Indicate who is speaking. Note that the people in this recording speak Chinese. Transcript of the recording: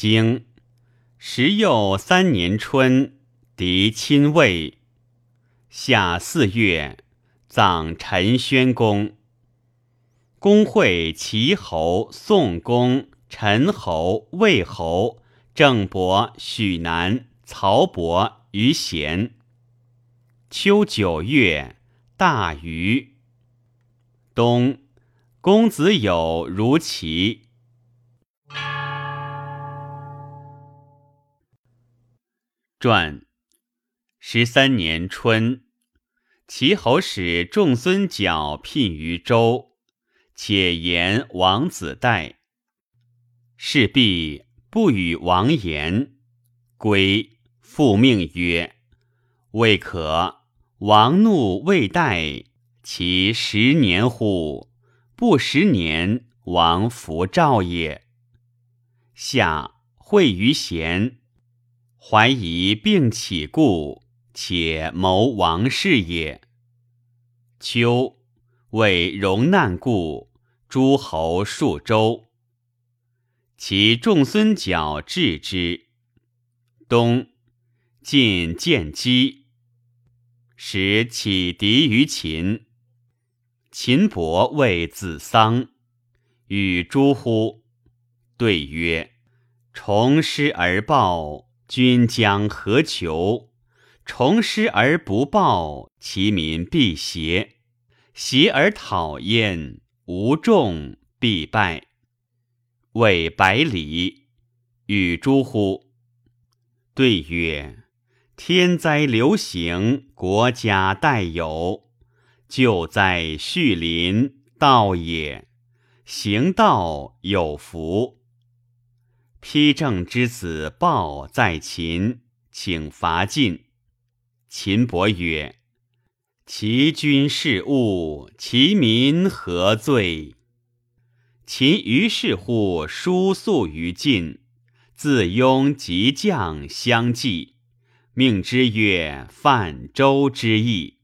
Speaker 1: 经。时又三年春，敌侵魏。夏四月，葬陈宣公。公会齐侯、宋公、陈侯、魏侯、郑伯、许南、曹伯于咸。秋九月，大禹。冬，公子有如齐。传十三年春，齐侯使仲孙角聘于周，且言王子代。事毕，不与王言，归复命曰：“未可。王怒未待，其十年乎？不十年，王弗召也。”夏会于贤。怀疑并起故，且谋王事也。秋，为戎难故，诸侯数周。其众孙角治之。冬，晋见机，使起敌于秦。秦伯谓子桑：“与诸乎？”对曰：“重师而报。”君将何求？重施而不报，其民必邪；邪而讨焉，无众必败。谓百里，与诸乎？对曰：天灾流行，国家待有；救灾恤临，道也。行道有福。丕正之子豹在秦，请伐晋。秦伯曰：“其君是物，其民何罪？”秦于是乎书诉于晋，自拥及将相继，命之曰：“泛舟之意。”